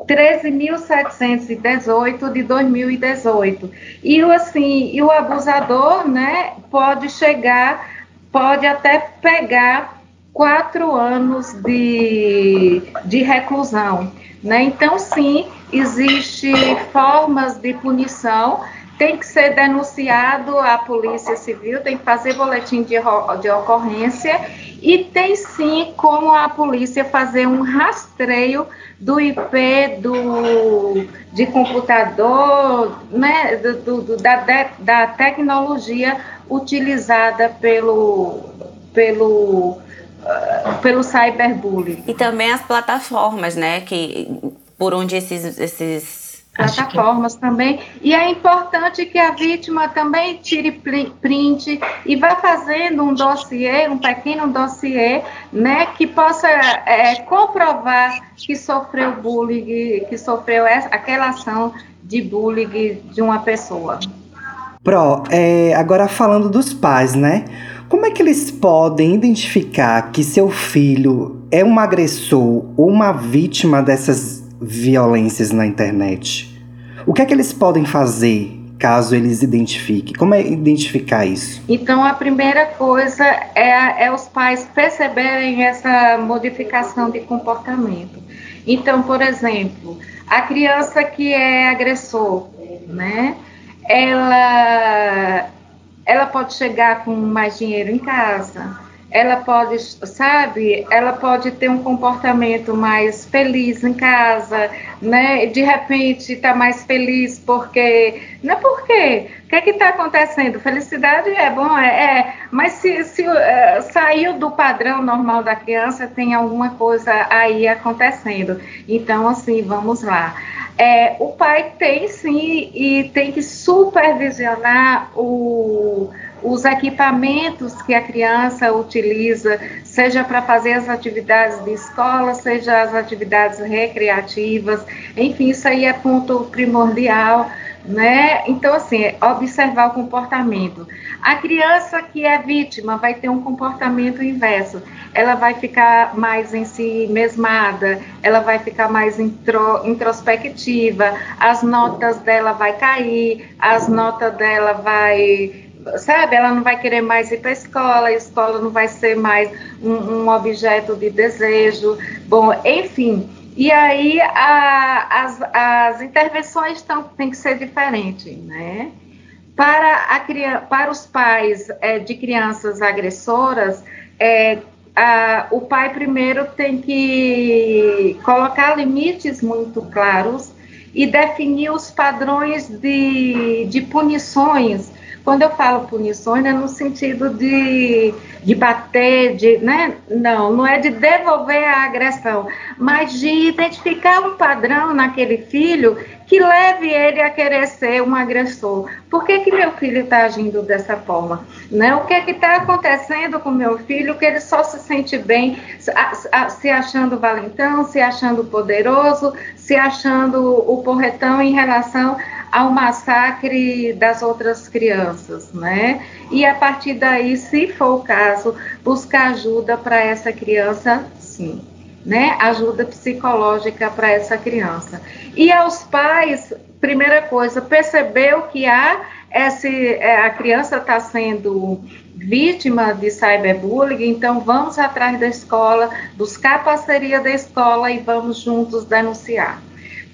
13.718 de 2018. E assim, e o abusador, né, pode chegar, pode até pegar quatro anos de, de reclusão. Né? Então, sim, existe formas de punição, tem que ser denunciado à Polícia Civil, tem que fazer boletim de, de ocorrência e tem sim como a polícia fazer um rastreio do IP do, de computador, né, do, do, da, da tecnologia utilizada pelo, pelo pelo cyberbullying. E também as plataformas, né, que por onde esses, esses plataformas também. E é importante que a vítima também tire print e vá fazendo um dossiê, um pequeno dossiê, né, que possa é, comprovar que sofreu bullying, que sofreu essa, aquela ação de bullying de uma pessoa. Pro, é, agora falando dos pais, né? Como é que eles podem identificar que seu filho é um agressor ou uma vítima dessas violências na internet? O que é que eles podem fazer caso eles identifiquem? Como é identificar isso? Então, a primeira coisa é, é os pais perceberem essa modificação de comportamento. Então, por exemplo, a criança que é agressor, né? Ela ela pode chegar com mais dinheiro em casa, ela pode, sabe, ela pode ter um comportamento mais feliz em casa, né? De repente tá mais feliz porque, não é porque, o que é que está acontecendo? Felicidade é bom, é, é mas se, se é, saiu do padrão normal da criança, tem alguma coisa aí acontecendo. Então, assim, vamos lá. É, o pai tem sim e tem que supervisionar o, os equipamentos que a criança utiliza, seja para fazer as atividades de escola, seja as atividades recreativas, enfim, isso aí é ponto primordial né? Então, assim, observar o comportamento. A criança que é vítima vai ter um comportamento inverso. Ela vai ficar mais em si mesmada, ela vai ficar mais intro, introspectiva, as notas dela vai cair, as notas dela vai sabe, ela não vai querer mais ir para a escola, a escola não vai ser mais um, um objeto de desejo. Bom, enfim, e aí a, as, as intervenções tão, têm que ser diferentes, né? Para, a, para os pais é, de crianças agressoras, é, a, o pai primeiro tem que colocar limites muito claros e definir os padrões de, de punições quando eu falo punições, é no sentido de, de bater, de, né? Não, não é de devolver a agressão, mas de identificar um padrão naquele filho que leve ele a querer ser um agressor. Por que, que meu filho está agindo dessa forma? Né? O que é está acontecendo com meu filho que ele só se sente bem se achando valentão, se achando poderoso, se achando o porretão em relação ao massacre das outras crianças, né? E a partir daí, se for o caso, buscar ajuda para essa criança, sim, né? Ajuda psicológica para essa criança. E aos pais, primeira coisa, percebeu que há esse, é, a criança está sendo vítima de cyberbullying, então vamos atrás da escola, buscar parceria da escola e vamos juntos denunciar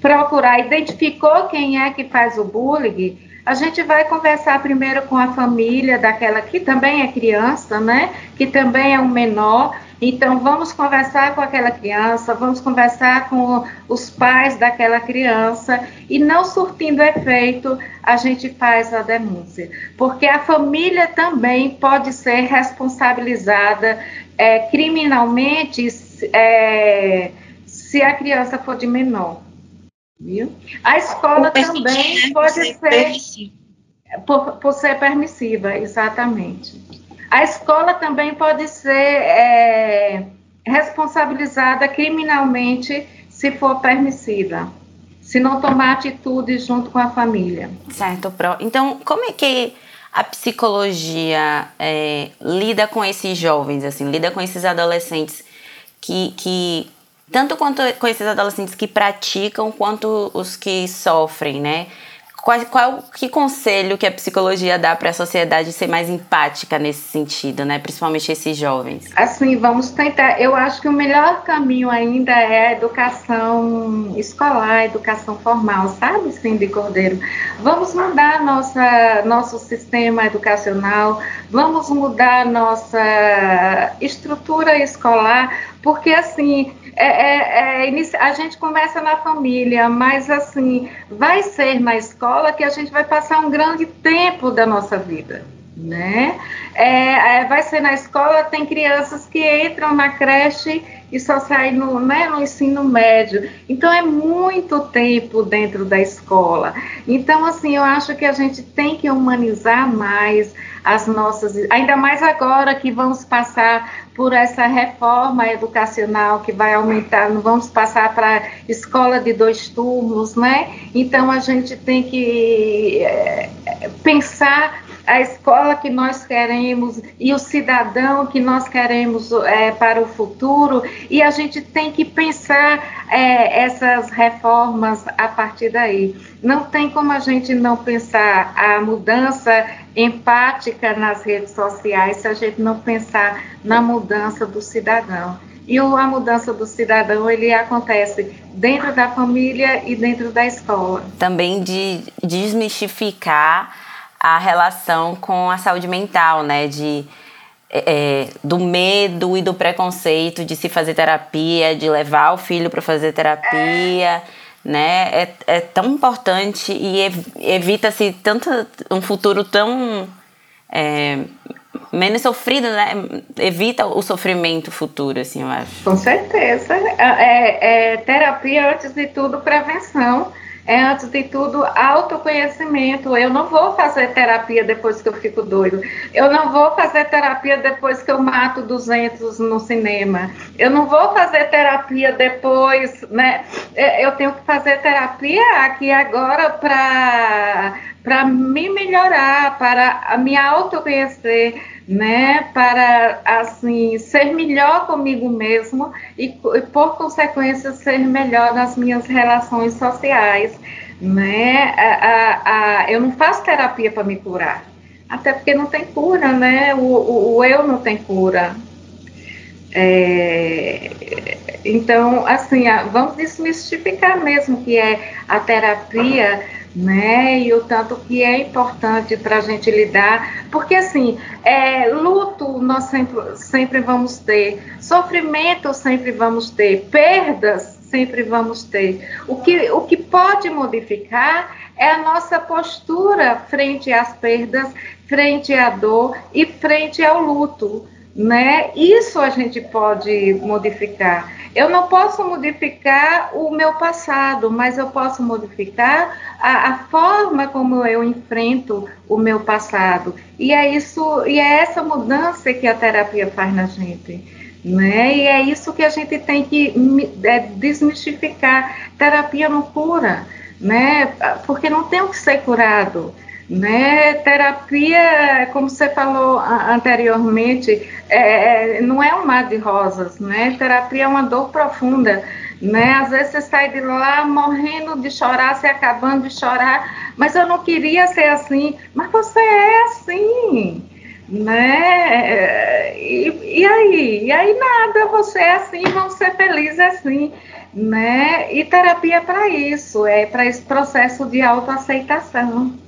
procurar, identificou quem é que faz o bullying, A gente vai conversar primeiro com a família daquela que também é criança, né? Que também é um menor. Então, vamos conversar com aquela criança, vamos conversar com os pais daquela criança e, não surtindo efeito, a gente faz a denúncia. Porque a família também pode ser responsabilizada é, criminalmente é, se a criança for de menor. Viu? A escola também né? pode ser, ser por, por, ser permissiva, exatamente. A escola também pode ser é, responsabilizada criminalmente se for permissiva, se não tomar atitude junto com a família. Certo, Pro. Então, como é que a psicologia é, lida com esses jovens, assim, lida com esses adolescentes que, que tanto quanto com esses adolescentes que praticam quanto os que sofrem, né? Qual, qual que conselho que a psicologia dá para a sociedade ser mais empática nesse sentido, né? Principalmente esses jovens. Assim, vamos tentar. Eu acho que o melhor caminho ainda é a educação escolar, a educação formal, sabe, Cindy Cordeiro? Vamos mudar nossa, nosso sistema educacional, vamos mudar nossa estrutura escolar, porque assim é, é, é, a gente começa na família, mas assim, vai ser na escola que a gente vai passar um grande tempo da nossa vida, né? É, é, vai ser na escola, tem crianças que entram na creche e só saem no, né, no ensino médio. Então é muito tempo dentro da escola. Então, assim, eu acho que a gente tem que humanizar mais as nossas, ainda mais agora que vamos passar por essa reforma educacional que vai aumentar, não vamos passar para escola de dois turnos, né? Então a gente tem que é, pensar a escola que nós queremos e o cidadão que nós queremos é, para o futuro e a gente tem que pensar é, essas reformas a partir daí. Não tem como a gente não pensar a mudança empática nas redes sociais se a gente não pensar na mudança do cidadão. E a mudança do cidadão ele acontece dentro da família e dentro da escola. Também de desmistificar a relação com a saúde mental, né? De, é, do medo e do preconceito de se fazer terapia, de levar o filho para fazer terapia, né? É, é tão importante e evita-se tanto um futuro tão é, menos sofrido, né? Evita o sofrimento futuro, assim, eu acho. Com certeza. É, é, é terapia, antes de tudo, prevenção é, antes de tudo, autoconhecimento. Eu não vou fazer terapia depois que eu fico doido. Eu não vou fazer terapia depois que eu mato 200 no cinema. Eu não vou fazer terapia depois, né? É, eu tenho que fazer terapia aqui agora para para me melhorar, para me autoconhecer, né, para assim ser melhor comigo mesmo e, e, por consequência ser melhor nas minhas relações sociais, né? A, a, a, eu não faço terapia para me curar, até porque não tem cura, né? O, o, o eu não tem cura. É, então, assim, vamos desmistificar mesmo que é a terapia né? E o tanto que é importante para a gente lidar, porque assim, é, luto nós sempre, sempre vamos ter, sofrimento sempre vamos ter, perdas sempre vamos ter. O que, o que pode modificar é a nossa postura frente às perdas, frente à dor e frente ao luto, né? Isso a gente pode modificar. Eu não posso modificar o meu passado, mas eu posso modificar a, a, forma como eu enfrento o meu passado. E é isso, e é essa mudança que a terapia faz na gente. Né? E é isso que a gente tem que é, desmistificar. Terapia não cura, né? Porque não tem o que ser curado. Né? Terapia, como você falou anteriormente, é, é, não é um mar de rosas, né? Terapia é uma dor profunda, né? Às vezes você sai de lá morrendo de chorar, se acabando de chorar, mas eu não queria ser assim, mas você é assim, né? E, e aí? E aí nada, você é assim, vamos ser felizes assim, né? E terapia é para isso, é para esse processo de autoaceitação.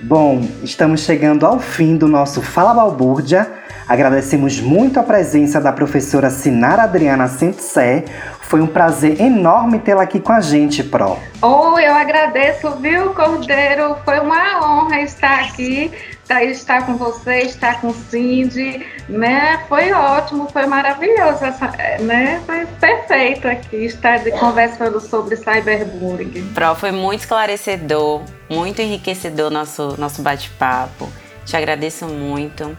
Bom, estamos chegando ao fim do nosso Fala Balbúrdia. Agradecemos muito a presença da professora Sinara Adriana Sentissé. Foi um prazer enorme tê-la aqui com a gente, Pro. Oh, eu agradeço, viu, Cordeiro? Foi uma honra estar aqui, estar com você, estar com Cindy, né? Foi ótimo, foi maravilhoso, essa, né? Foi perfeito aqui estar conversando sobre cyberbullying. Pro, foi muito esclarecedor, muito enriquecedor nosso, nosso bate-papo. Te agradeço muito.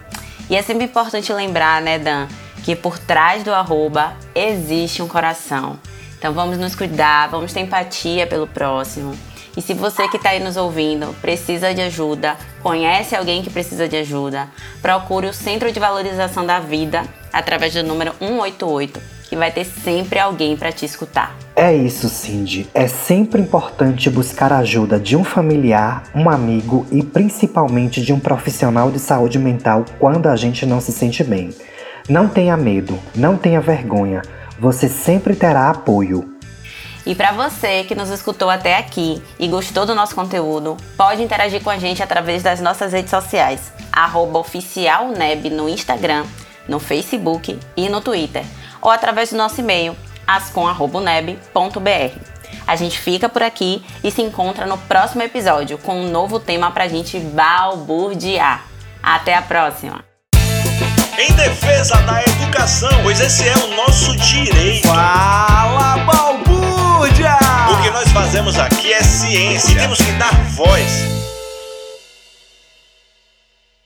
E é sempre importante lembrar, né, Dan, que por trás do arroba existe um coração. Então vamos nos cuidar, vamos ter empatia pelo próximo. E se você que está aí nos ouvindo precisa de ajuda, conhece alguém que precisa de ajuda, procure o Centro de Valorização da Vida através do número 188, que vai ter sempre alguém para te escutar. É isso, Cindy. É sempre importante buscar a ajuda de um familiar, um amigo e principalmente de um profissional de saúde mental quando a gente não se sente bem. Não tenha medo, não tenha vergonha. Você sempre terá apoio. E para você que nos escutou até aqui e gostou do nosso conteúdo, pode interagir com a gente através das nossas redes sociais, oficialneb no Instagram, no Facebook e no Twitter, ou através do nosso e-mail, ascom.neb.br. A gente fica por aqui e se encontra no próximo episódio com um novo tema pra gente balburdiar. Até a próxima! Em defesa da educação, pois esse é o nosso direito. Fala, balbúrdia! O que nós fazemos aqui é ciência. E temos que dar voz